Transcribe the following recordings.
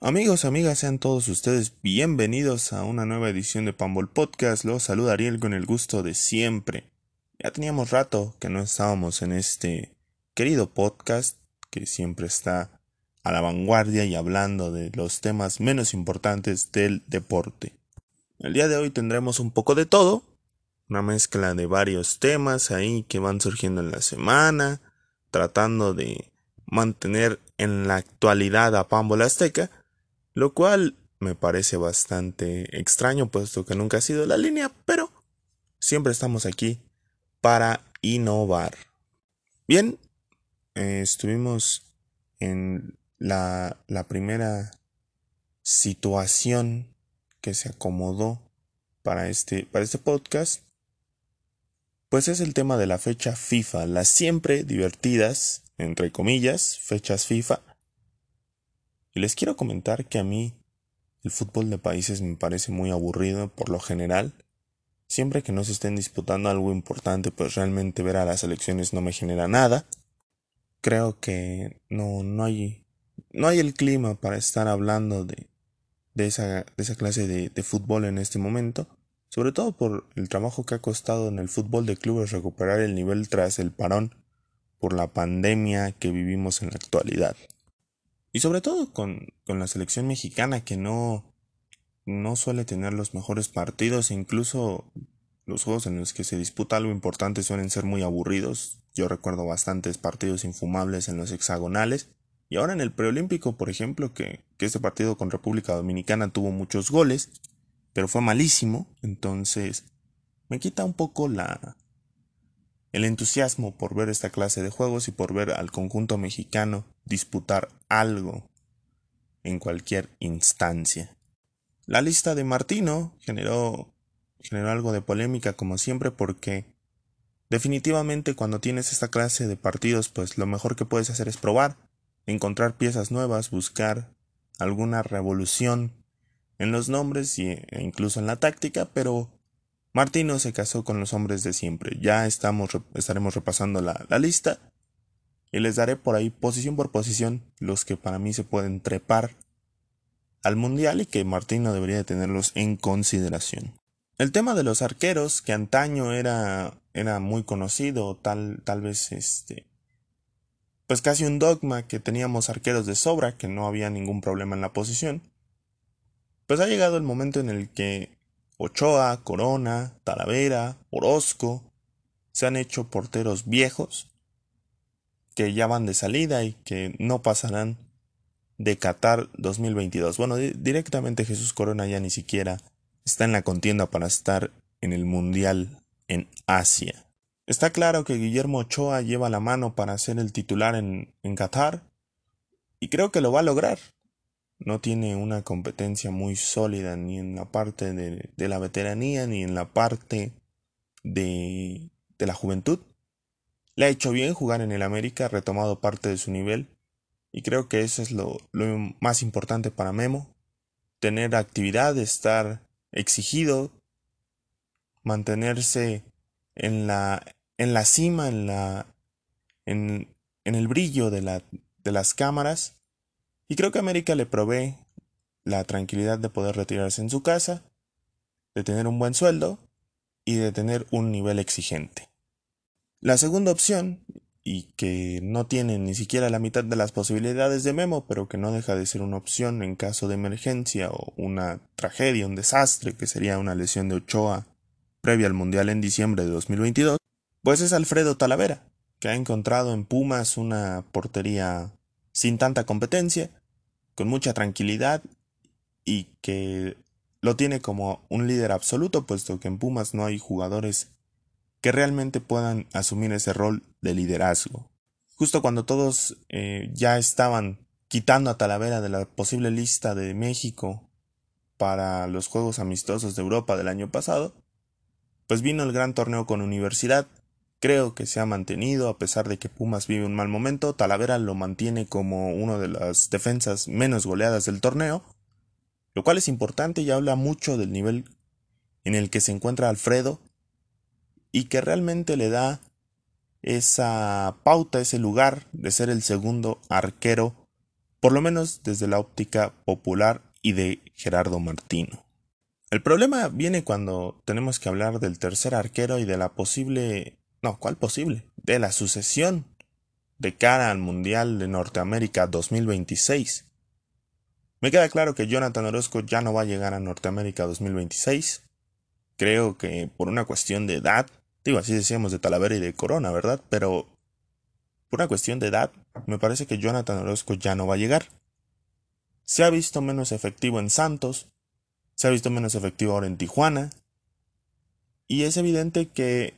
Amigos, amigas, sean todos ustedes bienvenidos a una nueva edición de Pambol Podcast. Los saluda Ariel con el gusto de siempre. Ya teníamos rato que no estábamos en este querido podcast que siempre está a la vanguardia y hablando de los temas menos importantes del deporte. El día de hoy tendremos un poco de todo, una mezcla de varios temas ahí que van surgiendo en la semana, tratando de mantener en la actualidad a Pambol Azteca lo cual me parece bastante extraño puesto que nunca ha sido la línea, pero siempre estamos aquí para innovar. Bien, eh, estuvimos en la, la primera situación que se acomodó para este, para este podcast, pues es el tema de la fecha FIFA, las siempre divertidas, entre comillas, fechas FIFA, les quiero comentar que a mí el fútbol de países me parece muy aburrido por lo general. Siempre que no se estén disputando algo importante, pues realmente ver a las elecciones no me genera nada. Creo que no, no hay, no hay el clima para estar hablando de, de, esa, de esa clase de fútbol en este momento. Sobre todo por el trabajo que ha costado en el fútbol de clubes recuperar el nivel tras el parón por la pandemia que vivimos en la actualidad. Y sobre todo con, con la selección mexicana que no, no suele tener los mejores partidos incluso los juegos en los que se disputa algo importante suelen ser muy aburridos. Yo recuerdo bastantes partidos infumables en los hexagonales. Y ahora en el preolímpico, por ejemplo, que, que este partido con República Dominicana tuvo muchos goles, pero fue malísimo. Entonces, me quita un poco la, el entusiasmo por ver esta clase de juegos y por ver al conjunto mexicano disputar algo en cualquier instancia. La lista de Martino generó, generó algo de polémica como siempre porque definitivamente cuando tienes esta clase de partidos pues lo mejor que puedes hacer es probar, encontrar piezas nuevas, buscar alguna revolución en los nombres e incluso en la táctica, pero Martino se casó con los hombres de siempre. Ya estamos, estaremos repasando la, la lista y les daré por ahí posición por posición los que para mí se pueden trepar al mundial y que Martino debería de tenerlos en consideración. El tema de los arqueros, que antaño era, era muy conocido, tal, tal vez este, pues casi un dogma que teníamos arqueros de sobra, que no había ningún problema en la posición, pues ha llegado el momento en el que Ochoa, Corona, Talavera, Orozco, se han hecho porteros viejos que ya van de salida y que no pasarán de Qatar 2022. Bueno, directamente Jesús Corona ya ni siquiera está en la contienda para estar en el Mundial en Asia. Está claro que Guillermo Ochoa lleva la mano para ser el titular en, en Qatar y creo que lo va a lograr no tiene una competencia muy sólida ni en la parte de, de la veteranía ni en la parte de, de, la juventud. Le ha hecho bien jugar en el América, ha retomado parte de su nivel y creo que eso es lo, más importante para Memo. Tener actividad, estar exigido, mantenerse en la, en la cima, en, la, en, en el brillo de, la, de las cámaras y creo que América le provee la tranquilidad de poder retirarse en su casa, de tener un buen sueldo y de tener un nivel exigente. La segunda opción, y que no tiene ni siquiera la mitad de las posibilidades de Memo, pero que no deja de ser una opción en caso de emergencia o una tragedia, un desastre, que sería una lesión de Ochoa previa al Mundial en diciembre de 2022, pues es Alfredo Talavera, que ha encontrado en Pumas una portería sin tanta competencia, con mucha tranquilidad y que lo tiene como un líder absoluto, puesto que en Pumas no hay jugadores que realmente puedan asumir ese rol de liderazgo. Justo cuando todos eh, ya estaban quitando a Talavera de la posible lista de México para los Juegos Amistosos de Europa del año pasado, pues vino el gran torneo con Universidad, Creo que se ha mantenido a pesar de que Pumas vive un mal momento. Talavera lo mantiene como una de las defensas menos goleadas del torneo, lo cual es importante y habla mucho del nivel en el que se encuentra Alfredo y que realmente le da esa pauta, ese lugar de ser el segundo arquero por lo menos desde la óptica popular y de Gerardo Martino. El problema viene cuando tenemos que hablar del tercer arquero y de la posible... No, ¿cuál posible? De la sucesión de cara al Mundial de Norteamérica 2026. Me queda claro que Jonathan Orozco ya no va a llegar a Norteamérica 2026. Creo que por una cuestión de edad, digo así decíamos de Talavera y de Corona, ¿verdad? Pero por una cuestión de edad, me parece que Jonathan Orozco ya no va a llegar. Se ha visto menos efectivo en Santos, se ha visto menos efectivo ahora en Tijuana, y es evidente que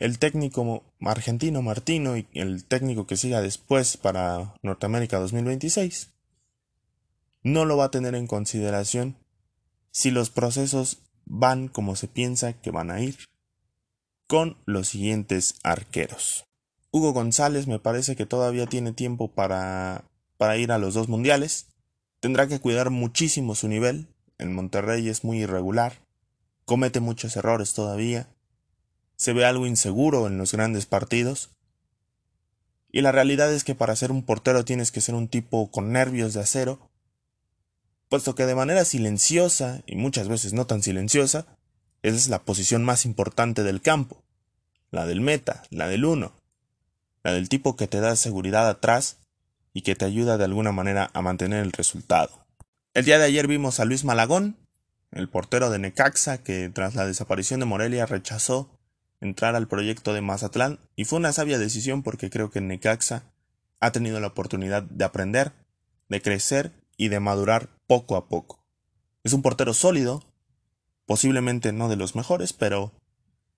el técnico argentino Martino y el técnico que siga después para Norteamérica 2026 no lo va a tener en consideración si los procesos van como se piensa que van a ir con los siguientes arqueros. Hugo González me parece que todavía tiene tiempo para, para ir a los dos mundiales. Tendrá que cuidar muchísimo su nivel. En Monterrey es muy irregular. Comete muchos errores todavía. Se ve algo inseguro en los grandes partidos. Y la realidad es que para ser un portero tienes que ser un tipo con nervios de acero, puesto que de manera silenciosa, y muchas veces no tan silenciosa, esa es la posición más importante del campo, la del meta, la del uno, la del tipo que te da seguridad atrás y que te ayuda de alguna manera a mantener el resultado. El día de ayer vimos a Luis Malagón, el portero de Necaxa, que tras la desaparición de Morelia rechazó entrar al proyecto de Mazatlán y fue una sabia decisión porque creo que Necaxa ha tenido la oportunidad de aprender, de crecer y de madurar poco a poco. Es un portero sólido, posiblemente no de los mejores, pero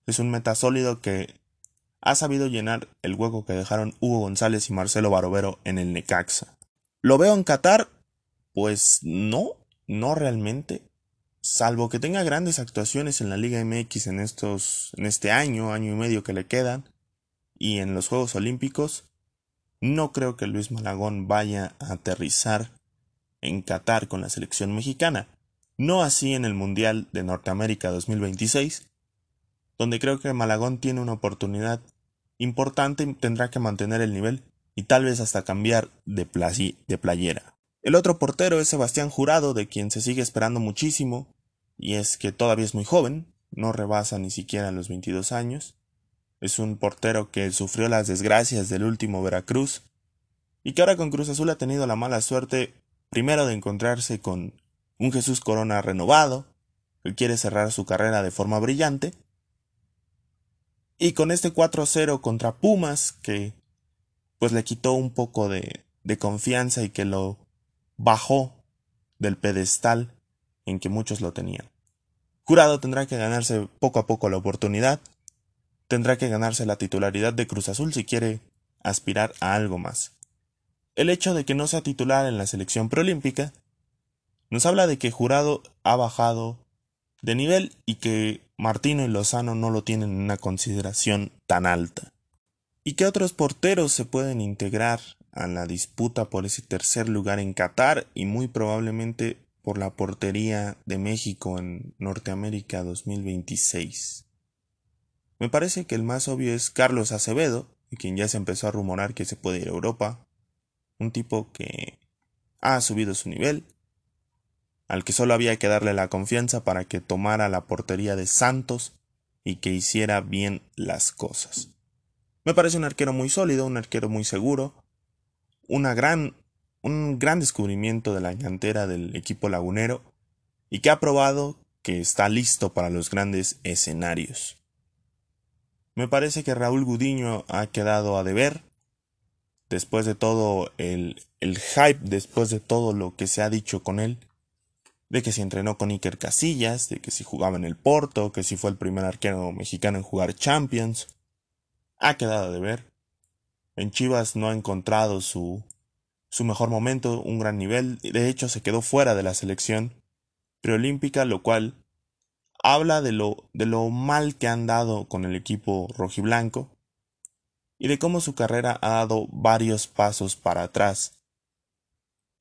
es un meta sólido que ha sabido llenar el hueco que dejaron Hugo González y Marcelo Barovero en el Necaxa. ¿Lo veo en Qatar? Pues no, no realmente. Salvo que tenga grandes actuaciones en la Liga MX en estos, en este año, año y medio que le quedan, y en los Juegos Olímpicos, no creo que Luis Malagón vaya a aterrizar en Qatar con la selección mexicana. No así en el Mundial de Norteamérica 2026, donde creo que Malagón tiene una oportunidad importante tendrá que mantener el nivel y tal vez hasta cambiar de, de playera. El otro portero es Sebastián Jurado, de quien se sigue esperando muchísimo, y es que todavía es muy joven, no rebasa ni siquiera los 22 años. Es un portero que sufrió las desgracias del último Veracruz y que ahora con Cruz Azul ha tenido la mala suerte primero de encontrarse con un Jesús Corona renovado, que quiere cerrar su carrera de forma brillante, y con este 4-0 contra Pumas, que pues le quitó un poco de, de confianza y que lo bajó del pedestal en que muchos lo tenían. Jurado tendrá que ganarse poco a poco la oportunidad, tendrá que ganarse la titularidad de Cruz Azul si quiere aspirar a algo más. El hecho de que no sea titular en la selección preolímpica nos habla de que Jurado ha bajado de nivel y que Martino y Lozano no lo tienen en una consideración tan alta. ¿Y qué otros porteros se pueden integrar a la disputa por ese tercer lugar en Qatar y muy probablemente por la portería de México en Norteamérica 2026? Me parece que el más obvio es Carlos Acevedo, de quien ya se empezó a rumorar que se puede ir a Europa, un tipo que ha subido su nivel, al que solo había que darle la confianza para que tomara la portería de Santos y que hiciera bien las cosas. Me parece un arquero muy sólido, un arquero muy seguro, una gran, un gran descubrimiento de la cantera del equipo lagunero y que ha probado que está listo para los grandes escenarios. Me parece que Raúl Gudiño ha quedado a deber, después de todo el, el hype, después de todo lo que se ha dicho con él, de que si entrenó con Iker Casillas, de que si jugaba en el Porto, que si fue el primer arquero mexicano en jugar Champions. Ha quedado de ver. En Chivas no ha encontrado su, su mejor momento, un gran nivel, de hecho se quedó fuera de la selección preolímpica, lo cual habla de lo, de lo mal que han dado con el equipo rojiblanco y de cómo su carrera ha dado varios pasos para atrás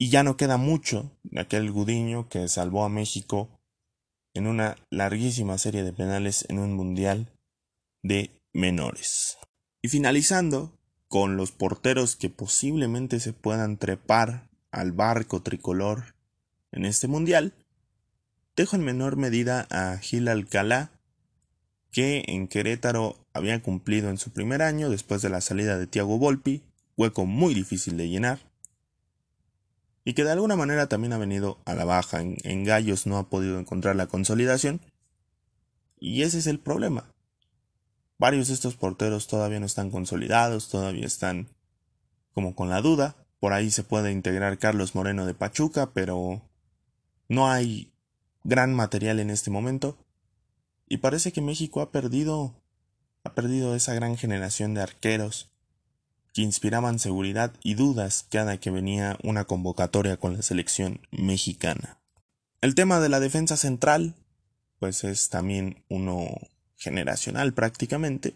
y ya no queda mucho de aquel Gudiño que salvó a México en una larguísima serie de penales en un mundial de menores. Y finalizando con los porteros que posiblemente se puedan trepar al barco tricolor en este mundial, dejo en menor medida a Gil Alcalá, que en Querétaro había cumplido en su primer año después de la salida de Tiago Volpi, hueco muy difícil de llenar, y que de alguna manera también ha venido a la baja. En, Gallos no ha podido encontrar la consolidación, y ese es el problema. Varios de estos porteros todavía no están consolidados, todavía están como con la duda. Por ahí se puede integrar Carlos Moreno de Pachuca, pero no hay gran material en este momento. Y parece que México ha perdido ha perdido esa gran generación de arqueros que inspiraban seguridad y dudas cada que venía una convocatoria con la selección mexicana. El tema de la defensa central, pues es también uno generacional prácticamente.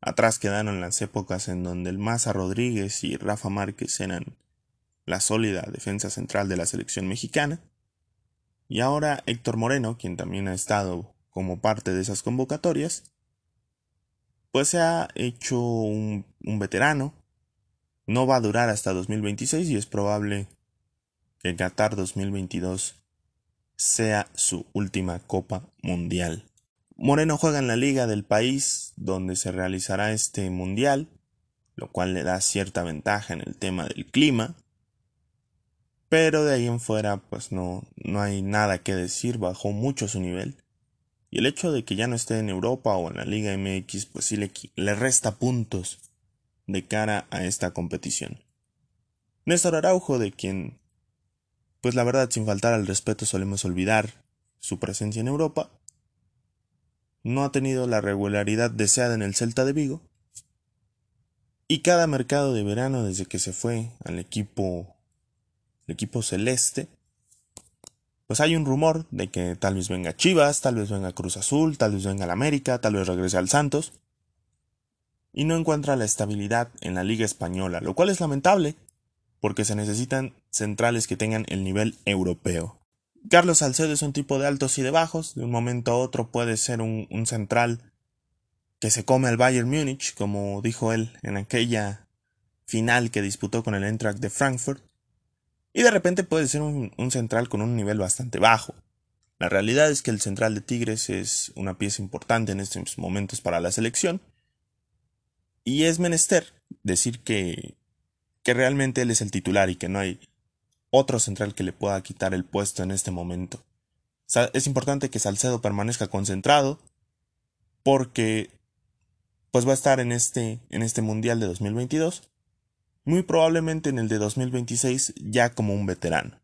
Atrás quedaron las épocas en donde el Maza Rodríguez y Rafa Márquez eran la sólida defensa central de la selección mexicana. Y ahora Héctor Moreno, quien también ha estado como parte de esas convocatorias, pues se ha hecho un, un veterano. No va a durar hasta 2026 y es probable que Qatar 2022 sea su última Copa Mundial. Moreno juega en la liga del país donde se realizará este mundial, lo cual le da cierta ventaja en el tema del clima. Pero de ahí en fuera, pues no, no hay nada que decir, bajó mucho su nivel. Y el hecho de que ya no esté en Europa o en la Liga MX, pues sí le, le resta puntos de cara a esta competición. Néstor Araujo, de quien, pues la verdad, sin faltar al respeto, solemos olvidar su presencia en Europa, no ha tenido la regularidad deseada en el Celta de Vigo. Y cada mercado de verano desde que se fue al equipo el equipo celeste, pues hay un rumor de que tal vez venga Chivas, tal vez venga Cruz Azul, tal vez venga el América, tal vez regrese al Santos. Y no encuentra la estabilidad en la Liga Española, lo cual es lamentable, porque se necesitan centrales que tengan el nivel europeo. Carlos Salcedo es un tipo de altos y de bajos, de un momento a otro puede ser un, central que se come al Bayern Múnich, como dijo él en aquella final que disputó con el Eintracht de Frankfurt, y de repente puede ser un, un, central con un nivel bastante bajo. La realidad es que el central de Tigres es una pieza importante en estos momentos para la selección, y es menester decir que, que realmente él es el titular y que no hay otro central que le pueda quitar el puesto en este momento. Es importante que Salcedo permanezca concentrado porque pues va a estar en este en este Mundial de 2022, muy probablemente en el de 2026 ya como un veterano.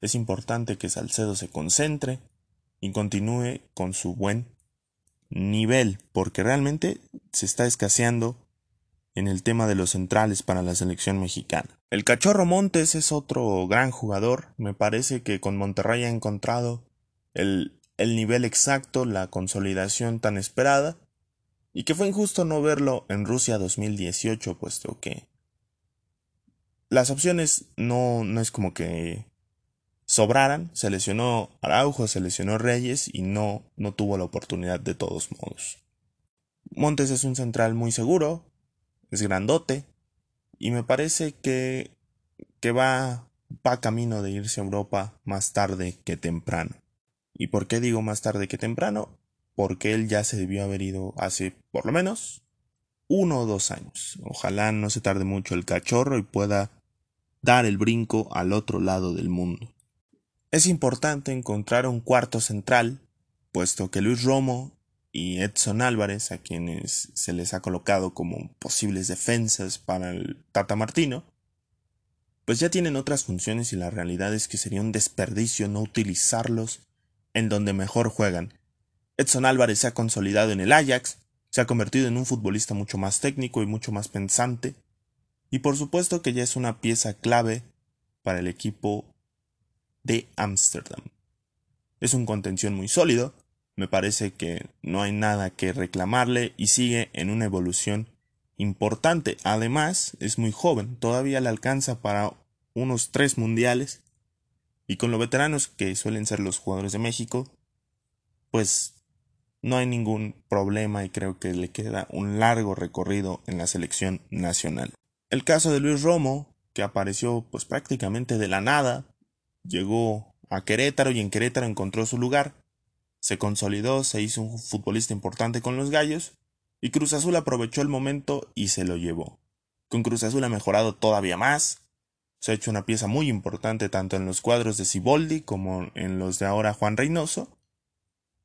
Es importante que Salcedo se concentre y continúe con su buen nivel, porque realmente se está escaseando en el tema de los centrales para la selección mexicana. El Cachorro Montes es otro gran jugador. Me parece que con Monterrey ha encontrado el, el nivel exacto, la consolidación tan esperada, y que fue injusto no verlo en Rusia 2018, puesto que las opciones no, no es como que sobraran. Se lesionó Araujo, se lesionó Reyes y no, no tuvo la oportunidad de todos modos. Montes es un central muy seguro, es grandote, y me parece que, que va, va camino de irse a Europa más tarde que temprano. ¿Y por qué digo más tarde que temprano? Porque él ya se debió haber ido hace por lo menos uno o dos años. Ojalá no se tarde mucho el cachorro y pueda dar el brinco al otro lado del mundo. Es importante encontrar un cuarto central, puesto que Luis Romo y Edson Álvarez, a quienes se les ha colocado como posibles defensas para el Tata Martino, pues ya tienen otras funciones y la realidad es que sería un desperdicio no utilizarlos en donde mejor juegan. Edson Álvarez se ha consolidado en el Ajax, se ha convertido en un futbolista mucho más técnico y mucho más pensante, y por supuesto que ya es una pieza clave para el equipo de Ámsterdam. Es un contención muy sólido, me parece que no hay nada que reclamarle y sigue en una evolución importante. Además, es muy joven, todavía le alcanza para unos tres mundiales. Y con los veteranos que suelen ser los jugadores de México, pues no hay ningún problema y creo que le queda un largo recorrido en la selección nacional. El caso de Luis Romo, que apareció pues prácticamente de la nada, llegó a Querétaro y en Querétaro encontró su lugar, se consolidó, se hizo un futbolista importante con los gallos, y Cruz Azul aprovechó el momento y se lo llevó. Con Cruz Azul ha mejorado todavía más, se ha hecho una pieza muy importante tanto en los cuadros de Ciboldi como en los de ahora Juan Reynoso,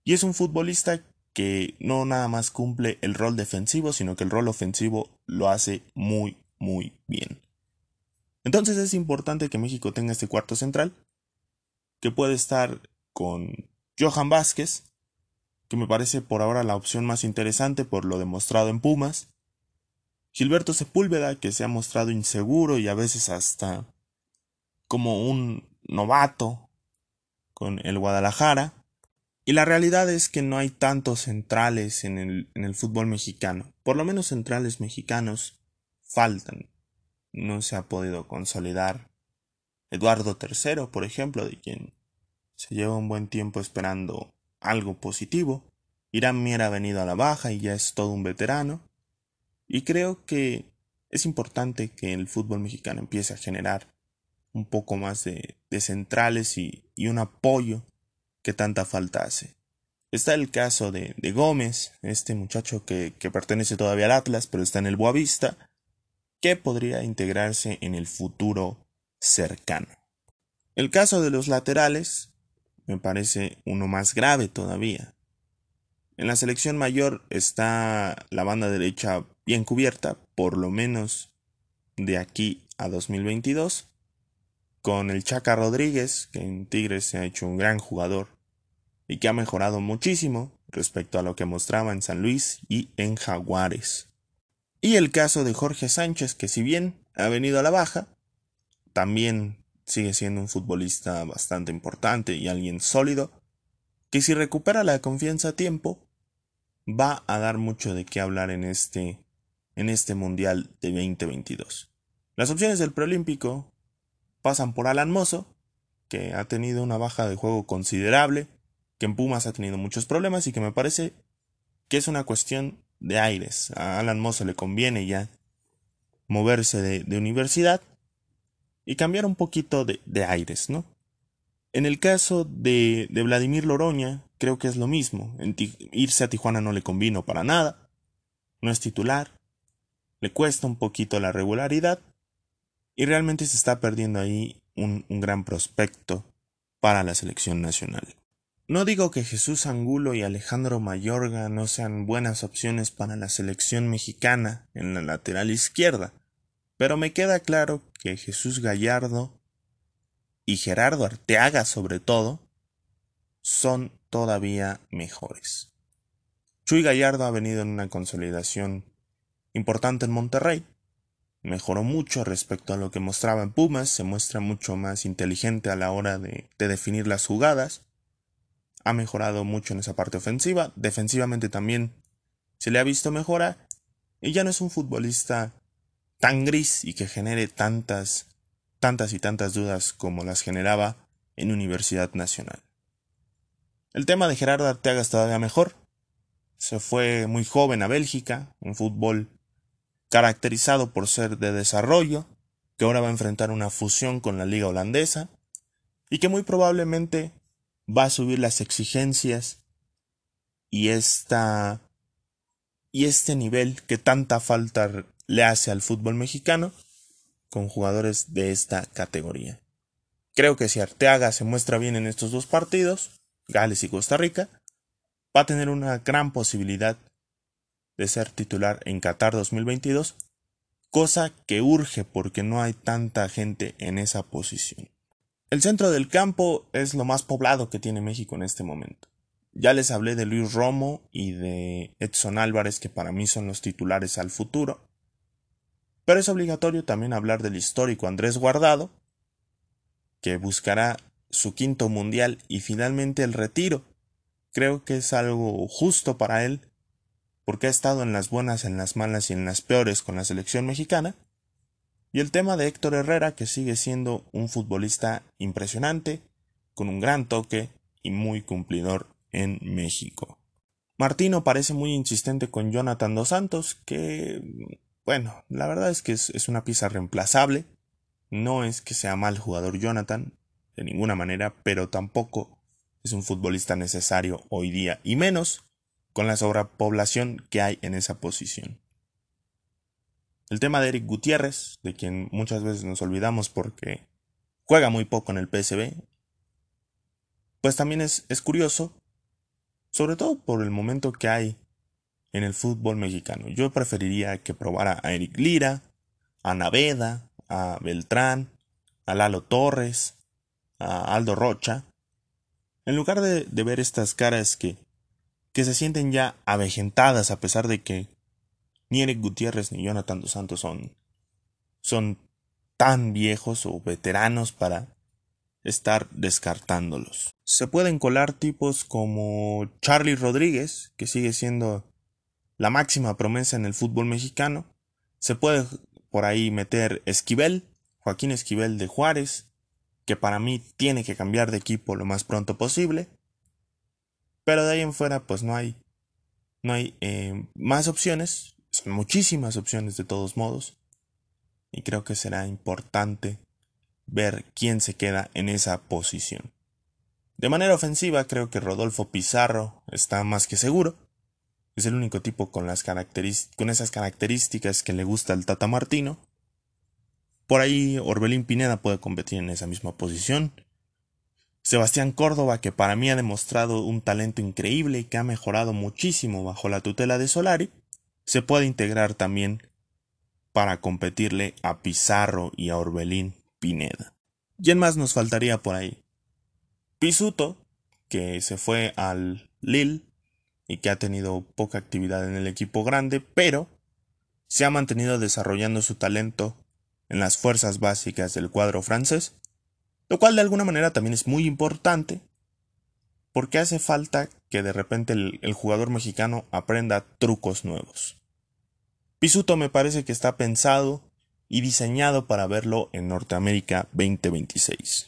y es un futbolista que no nada más cumple el rol defensivo, sino que el rol ofensivo lo hace muy, muy bien. Entonces es importante que México tenga este cuarto central, que puede estar con Johan Vázquez, que me parece por ahora la opción más interesante por lo demostrado en Pumas, Gilberto Sepúlveda, que se ha mostrado inseguro y a veces hasta como un novato con el Guadalajara, y la realidad es que no hay tantos centrales en el, en el fútbol mexicano, por lo menos centrales mexicanos faltan. No se ha podido consolidar. Eduardo III, por ejemplo, de quien se lleva un buen tiempo esperando algo positivo. Irán Mier ha venido a la baja y ya es todo un veterano. Y creo que es importante que el fútbol mexicano empiece a generar un poco más de, centrales y, un apoyo que tanta falta hace. Está el caso de, Gómez, este muchacho que, que, pertenece todavía al Atlas, pero está en el Boavista, que podría integrarse en el futuro cercano. El caso de los laterales me parece uno más grave todavía. En la selección mayor está la banda derecha bien cubierta, por lo menos de aquí a 2022, con el Chaca Rodríguez, que en Tigres se ha hecho un gran jugador y que ha mejorado muchísimo respecto a lo que mostraba en San Luis y en Jaguares. Y el caso de Jorge Sánchez, que si bien ha venido a la baja, también sigue siendo un futbolista bastante importante y alguien sólido, que si recupera la confianza a tiempo, va a dar mucho de qué hablar en este, en este Mundial de 2022. Las opciones del preolímpico pasan por Alan Mozo, que ha tenido una baja de juego considerable, que en Pumas ha tenido muchos problemas y que me parece que es una cuestión de aires. A Alan Moss le conviene ya moverse de, universidad y cambiar un poquito de, aires, ¿no? En el caso de, de, Vladimir Loroña, creo que es lo mismo. irse a Tijuana no le convino para nada. No es titular. Le cuesta un poquito la regularidad. Y realmente se está perdiendo ahí un gran prospecto para la selección nacional. No digo que Jesús Angulo y Alejandro Mayorga no sean buenas opciones para la selección mexicana en la lateral izquierda, pero me queda claro que Jesús Gallardo y Gerardo Arteaga sobre todo son todavía mejores. Chuy Gallardo ha venido en una consolidación importante en Monterrey. Mejoró mucho respecto a lo que mostraba en Pumas, se muestra mucho más inteligente a la hora de, de definir las jugadas ha mejorado mucho en esa parte ofensiva. Defensivamente también se le ha visto mejora. Y ya no es un futbolista tan gris y que genere tantas, tantas y tantas dudas como las generaba en Universidad Nacional. El tema de Gerardo Arteaga es todavía mejor. Se fue muy joven a Bélgica, un fútbol caracterizado por ser de desarrollo, que ahora va a enfrentar una fusión con la liga holandesa, y que muy probablemente va a subir las exigencias y esta y este nivel que tanta falta le hace al fútbol mexicano con jugadores de esta categoría. Creo que si Arteaga se muestra bien en estos dos partidos, Gales y Costa Rica, va a tener una gran posibilidad de ser titular en Qatar 2022, cosa que urge porque no hay tanta gente en esa posición. El centro del campo es lo más poblado que tiene México en este momento. Ya les hablé de Luis Romo y de Edson Álvarez, que para mí son los titulares al futuro. Pero es obligatorio también hablar del histórico Andrés Guardado, que buscará su quinto mundial y finalmente el retiro. Creo que es algo justo para él, porque ha estado en las buenas, en las malas y en las peores con la selección mexicana, y el tema de Héctor Herrera, que sigue siendo un futbolista impresionante, con un gran toque y muy cumplidor en México. Martino parece muy insistente con Jonathan dos Santos, que, bueno, la verdad es que es, una pieza reemplazable, no es que sea mal jugador Jonathan, de ninguna manera, pero tampoco es un futbolista necesario hoy día, y menos con la sobrepoblación que hay en esa posición. El tema de Eric Gutiérrez, de quien muchas veces nos olvidamos porque juega muy poco en el PSB, pues también es, es curioso, sobre todo por el momento que hay en el fútbol mexicano. Yo preferiría que probara a Eric Lira, a Naveda, a Beltrán, a Lalo Torres, a Aldo Rocha, en lugar de, de ver estas caras que, que se sienten ya avejentadas a pesar de que ni Eric Gutiérrez ni Jonathan dos Santos son, son tan viejos o veteranos para estar descartándolos. Se pueden colar tipos como Charlie Rodríguez, que sigue siendo la máxima promesa en el fútbol mexicano. Se puede por ahí meter Esquivel, Joaquín Esquivel de Juárez, que para mí tiene que cambiar de equipo lo más pronto posible. Pero de ahí en fuera, pues no hay, no hay eh, más opciones. Son muchísimas opciones de todos modos. Y creo que será importante ver quién se queda en esa posición. De manera ofensiva, creo que Rodolfo Pizarro está más que seguro. Es el único tipo con, las con esas características que le gusta al Tata Martino. Por ahí Orbelín Pineda puede competir en esa misma posición. Sebastián Córdoba, que para mí ha demostrado un talento increíble y que ha mejorado muchísimo bajo la tutela de Solari, se puede integrar también para competirle a Pizarro y a Orbelín Pineda. ¿Quién más nos faltaría por ahí? Pisuto, que se fue al Lille y que ha tenido poca actividad en el equipo grande, pero se ha mantenido desarrollando su talento en las fuerzas básicas del cuadro francés, lo cual de alguna manera también es muy importante porque hace falta que de repente el, jugador mexicano aprenda trucos nuevos. Pisuto me parece que está pensado y diseñado para verlo en Norteamérica 2026.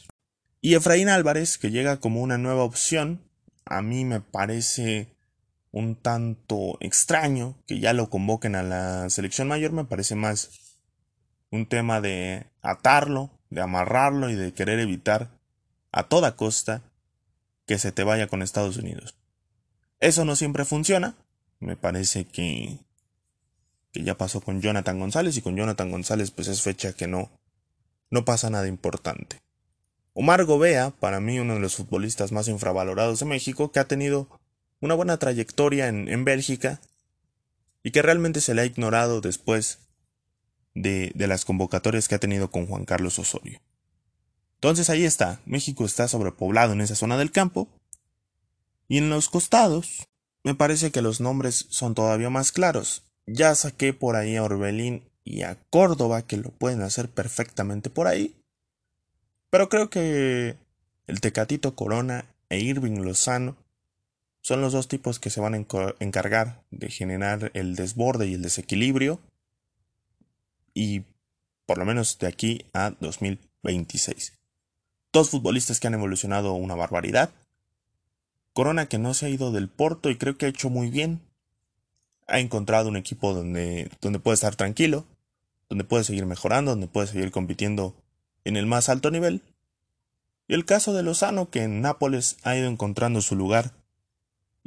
Y Efraín Álvarez, que llega como una nueva opción, a mí me parece un tanto extraño que ya lo convoquen a la selección mayor, me parece más un tema de atarlo, de amarrarlo y de querer evitar a toda costa que se te vaya con Estados Unidos. Eso no siempre funciona. Me parece que, que ya pasó con Jonathan González y con Jonathan González pues es fecha que no, no pasa nada importante. Omar Gobea, para mí uno de los futbolistas más infravalorados de México, que ha tenido una buena trayectoria en, en Bélgica y que realmente se le ha ignorado después de, las convocatorias que ha tenido con Juan Carlos Osorio. Entonces ahí está, México está sobrepoblado en esa zona del campo. Y en los costados, me parece que los nombres son todavía más claros. Ya saqué por ahí a Orbelín y a Córdoba, que lo pueden hacer perfectamente por ahí. Pero creo que el Tecatito Corona e Irving Lozano son los dos tipos que se van a encargar de generar el desborde y el desequilibrio y por lo menos de aquí a 2026. Dos futbolistas que han evolucionado una barbaridad. Corona que no se ha ido del Porto y creo que ha hecho muy bien. Ha encontrado un equipo donde, donde puede estar tranquilo, donde puede seguir mejorando, donde puede seguir compitiendo en el más alto nivel. Y el caso de Lozano que en Nápoles ha ido encontrando su lugar.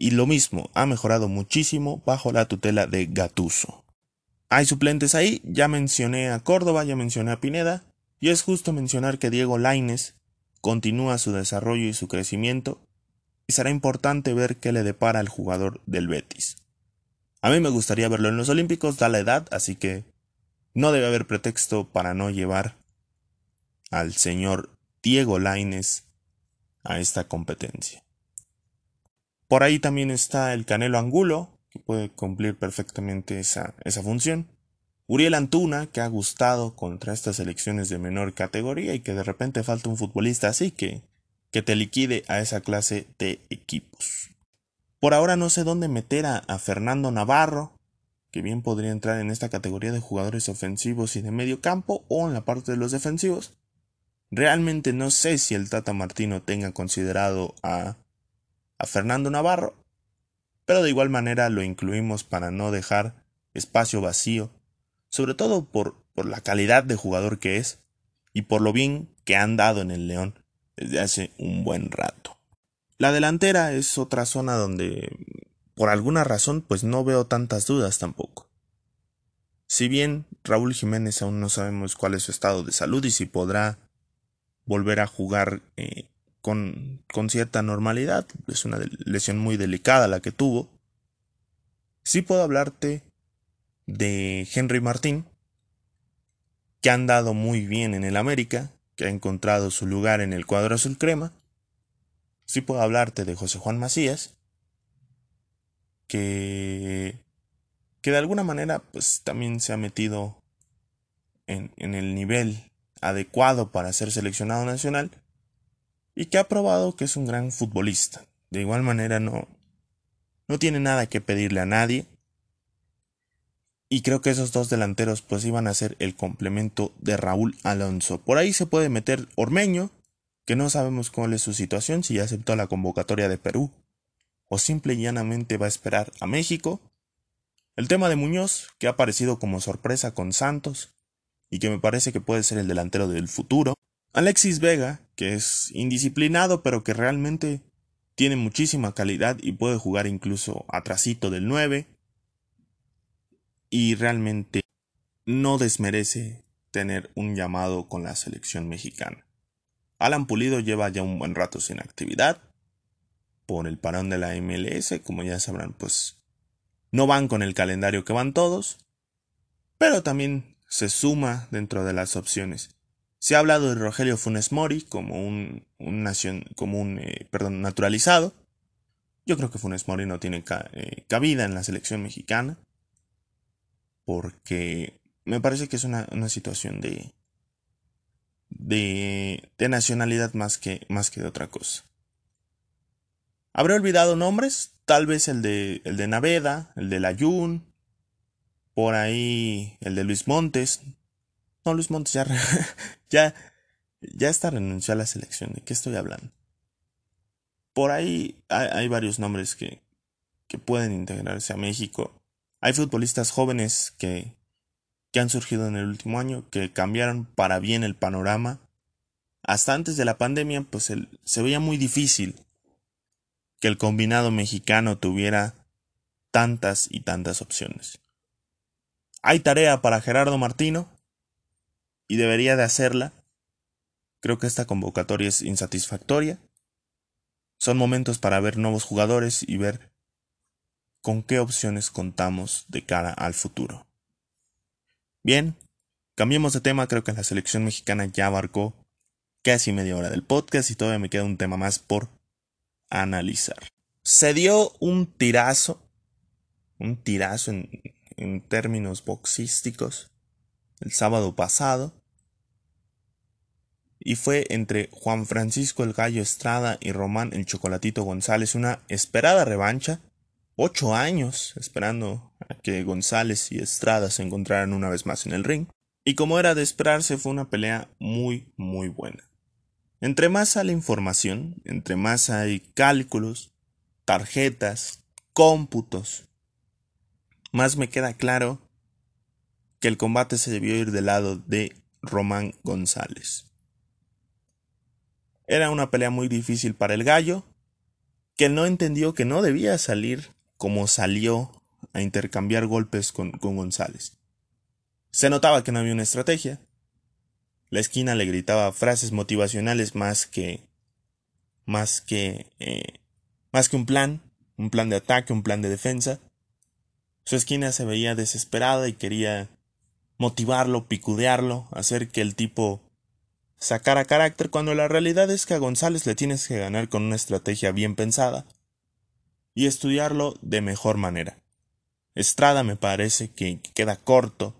Y lo mismo, ha mejorado muchísimo bajo la tutela de Gatuso. Hay suplentes ahí, ya mencioné a Córdoba, ya mencioné a Pineda, y es justo mencionar que Diego Laines continúa su desarrollo y su crecimiento, y será importante ver qué le depara al jugador del Betis. A mí me gustaría verlo en los Olímpicos, da la edad, así que no debe haber pretexto para no llevar al señor Diego Laines a esta competencia. Por ahí también está el Canelo Angulo, que puede cumplir perfectamente esa, esa función. Uriel Antuna, que ha gustado contra estas selecciones de menor categoría y que de repente falta un futbolista así que, que te liquide a esa clase de equipos. Por ahora no sé dónde meter a, a Fernando Navarro, que bien podría entrar en esta categoría de jugadores ofensivos y de medio campo o en la parte de los defensivos. Realmente no sé si el Tata Martino tenga considerado a, a Fernando Navarro pero de igual manera lo incluimos para no dejar espacio vacío, sobre todo por, por la calidad de jugador que es, y por lo bien que han dado en el León desde hace un buen rato. La delantera es otra zona donde por alguna razón pues no veo tantas dudas tampoco. Si bien Raúl Jiménez aún no sabemos cuál es su estado de salud y si podrá volver a jugar eh, con, con cierta normalidad, es una lesión muy delicada la que tuvo, sí puedo hablarte de Henry Martín, que ha andado muy bien en el América, que ha encontrado su lugar en el cuadro azul crema. Sí puedo hablarte de José Juan Macías, que, que de alguna manera pues también se ha metido en, en el nivel adecuado para ser seleccionado nacional y que ha probado que es un gran futbolista. De igual manera no, no tiene nada que pedirle a nadie y creo que esos dos delanteros pues iban a ser el complemento de Raúl Alonso. Por ahí se puede meter Ormeño, que no sabemos cuál es su situación, si ya aceptó la convocatoria de Perú, o simple y llanamente va a esperar a México. El tema de Muñoz, que ha aparecido como sorpresa con Santos, y que me parece que puede ser el delantero del futuro. Alexis Vega, que es indisciplinado, pero que realmente tiene muchísima calidad y puede jugar incluso atrasito del 9 y realmente no desmerece tener un llamado con la selección mexicana. Alan Pulido lleva ya un buen rato sin actividad por el parón de la MLS, como ya sabrán, pues no van con el calendario que van todos, pero también se suma dentro de las opciones. Se ha hablado de Rogelio Funes Mori como un, nación, como un eh, perdón, naturalizado. Yo creo que Funes Mori no tiene eh, cabida en la selección mexicana porque me parece que es una, situación de, de, de nacionalidad más que, más que de otra cosa. Habré olvidado nombres, tal vez el de, el de Naveda, el de Layun, por ahí el de Luis Montes. No, Luis Montes ya, ya, ya está renunciado a la selección. ¿De qué estoy hablando? Por ahí hay, hay varios nombres que, que pueden integrarse a México hay futbolistas jóvenes que, que han surgido en el último año, que cambiaron para bien el panorama. Hasta antes de la pandemia, pues se veía muy difícil que el combinado mexicano tuviera tantas y tantas opciones. Hay tarea para Gerardo Martino y debería de hacerla. Creo que esta convocatoria es insatisfactoria. Son momentos para ver nuevos jugadores y ver con qué opciones contamos de cara al futuro. Bien, cambiemos de tema, creo que la selección mexicana ya abarcó casi media hora del podcast y todavía me queda un tema más por analizar. Se dio un tirazo, un tirazo en, en términos boxísticos, el sábado pasado, y fue entre Juan Francisco el Gallo Estrada y Román el Chocolatito González, una esperada revancha ocho años esperando a que González y Estrada se encontraran una vez más en el ring. Y como era de esperarse, fue una pelea muy, muy buena. Entre más sale información, entre más hay cálculos, tarjetas, cómputos, más me queda claro que el combate se debió ir del lado de Román González. Era una pelea muy difícil para el gallo, que no entendió que no debía salir como salió a intercambiar golpes con, González. Se notaba que no había una estrategia. La esquina le gritaba frases motivacionales más que más que eh, más que un plan, un plan de ataque, un plan de defensa. Su esquina se veía desesperada y quería motivarlo, picudearlo, hacer que el tipo sacara carácter cuando la realidad es que a González le tienes que ganar con una estrategia bien pensada, y estudiarlo de mejor manera. Estrada me parece que queda corto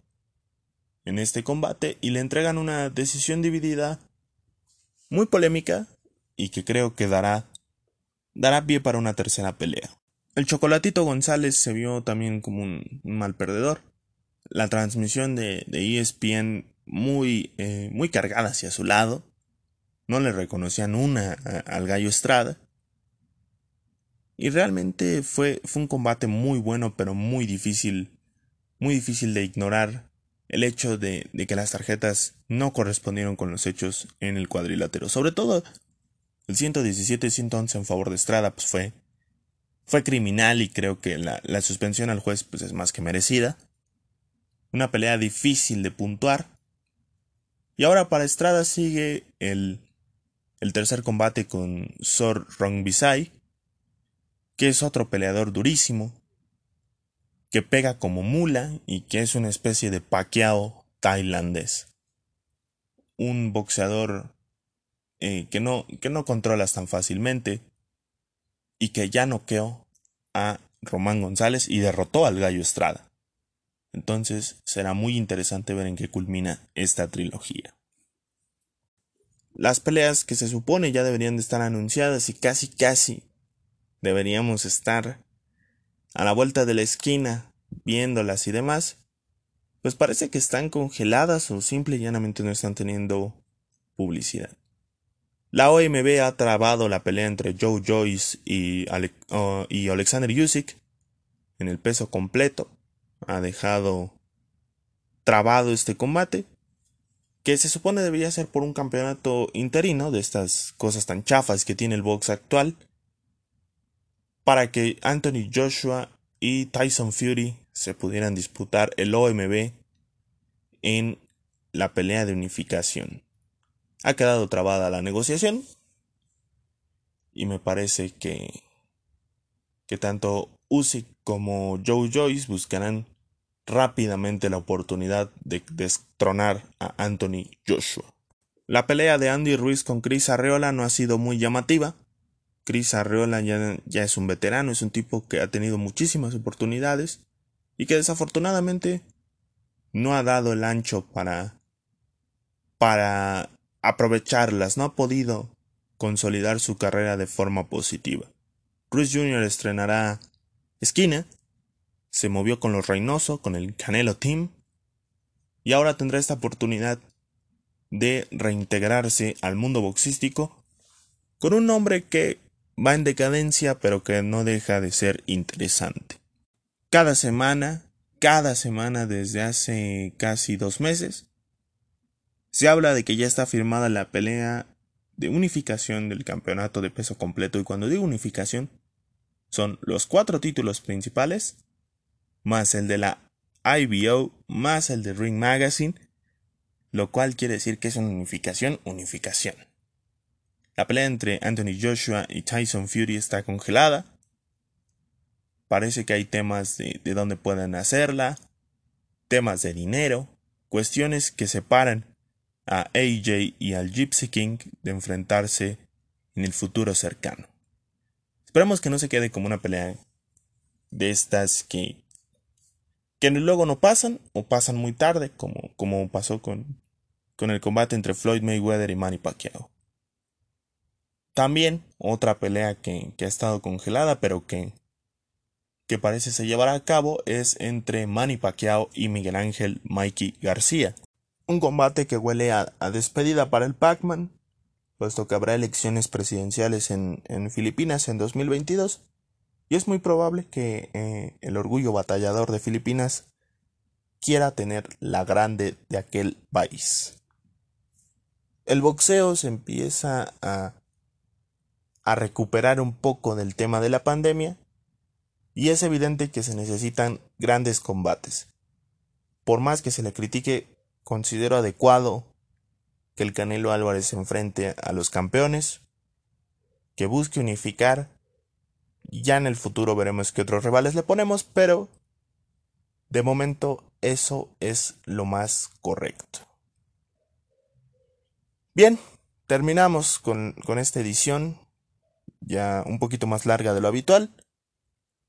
en este combate y le entregan una decisión dividida muy polémica y que creo que dará, dará pie para una tercera pelea. El Chocolatito González se vio también como un, mal perdedor. La transmisión de, ESPN muy, eh, muy cargada hacia su lado. No le reconocían una al gallo Estrada. Y realmente fue, fue un combate muy bueno, pero muy difícil, muy difícil de ignorar el hecho de, que las tarjetas no correspondieron con los hechos en el cuadrilátero. Sobre todo el 117 y 111 en favor de Estrada pues fue, fue criminal y creo que la, suspensión al juez pues es más que merecida. Una pelea difícil de puntuar. Y ahora para Estrada sigue el, el tercer combate con Sor Rongbisai, que es otro peleador durísimo, que pega como mula y que es una especie de paqueado tailandés. Un boxeador eh, que, no, que no controlas tan fácilmente y que ya noqueó a Román González y derrotó al Gallo Estrada. Entonces será muy interesante ver en qué culmina esta trilogía. Las peleas que se supone ya deberían de estar anunciadas y casi casi deberíamos estar a la vuelta de la esquina, viéndolas y demás, pues parece que están congeladas o simple y llanamente no están teniendo publicidad. La OMB ha trabado la pelea entre Joe Joyce y, y Alexander Usyk en el peso completo. Ha dejado trabado este combate, que se supone debería ser por un campeonato interino de estas cosas tan chafas que tiene el box actual, para que Anthony Joshua y Tyson Fury se pudieran disputar el OMB en la pelea de unificación. Ha quedado trabada la negociación y me parece que que tanto Usyk como Joe Joyce buscarán rápidamente la oportunidad de destronar a Anthony Joshua. La pelea de Andy Ruiz con Chris Arreola no ha sido muy llamativa, Chris Arreola ya, es un veterano, es un tipo que ha tenido muchísimas oportunidades y que desafortunadamente no ha dado el ancho para para aprovecharlas, no ha podido consolidar su carrera de forma positiva. Chris Jr. estrenará Esquina, se movió con los Reynoso, con el Canelo Team, y ahora tendrá esta oportunidad de reintegrarse al mundo boxístico con un nombre que va en decadencia pero que no deja de ser interesante. Cada semana, cada semana desde hace casi dos meses, se habla de que ya está firmada la pelea de unificación del campeonato de peso completo y cuando digo unificación son los cuatro títulos principales más el de la IBO más el de Ring Magazine, lo cual quiere decir que es una unificación, unificación. La pelea entre Anthony Joshua y Tyson Fury está congelada. Parece que hay temas de, dónde pueden hacerla, temas de dinero, cuestiones que separan a AJ y al Gypsy King de enfrentarse en el futuro cercano. Esperemos que no se quede como una pelea de estas que, que luego no pasan o pasan muy tarde, como, como pasó con, con el combate entre Floyd Mayweather y Manny Pacquiao. También otra pelea que, ha estado congelada, pero que, que parece se llevará a cabo, es entre Manny Pacquiao y Miguel Ángel Mikey García. Un combate que huele a, despedida para el Pac-Man, puesto que habrá elecciones presidenciales en, Filipinas en 2022, y es muy probable que eh, el orgullo batallador de Filipinas quiera tener la grande de aquel país. El boxeo se empieza a a recuperar un poco del tema de la pandemia y es evidente que se necesitan grandes combates. Por más que se le critique, considero adecuado que el Canelo Álvarez se enfrente a los campeones, que busque unificar. Ya en el futuro veremos qué otros rivales le ponemos, pero de momento eso es lo más correcto. Bien, terminamos con, con esta edición ya un poquito más larga de lo habitual.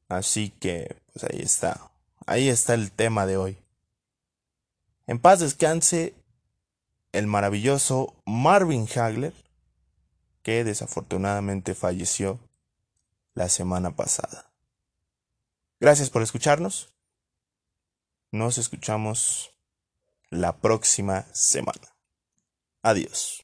Así que, pues ahí está. Ahí está el tema de hoy. En paz descanse el maravilloso Marvin Hagler, que desafortunadamente falleció la semana pasada. Gracias por escucharnos. Nos escuchamos la próxima semana. Adiós.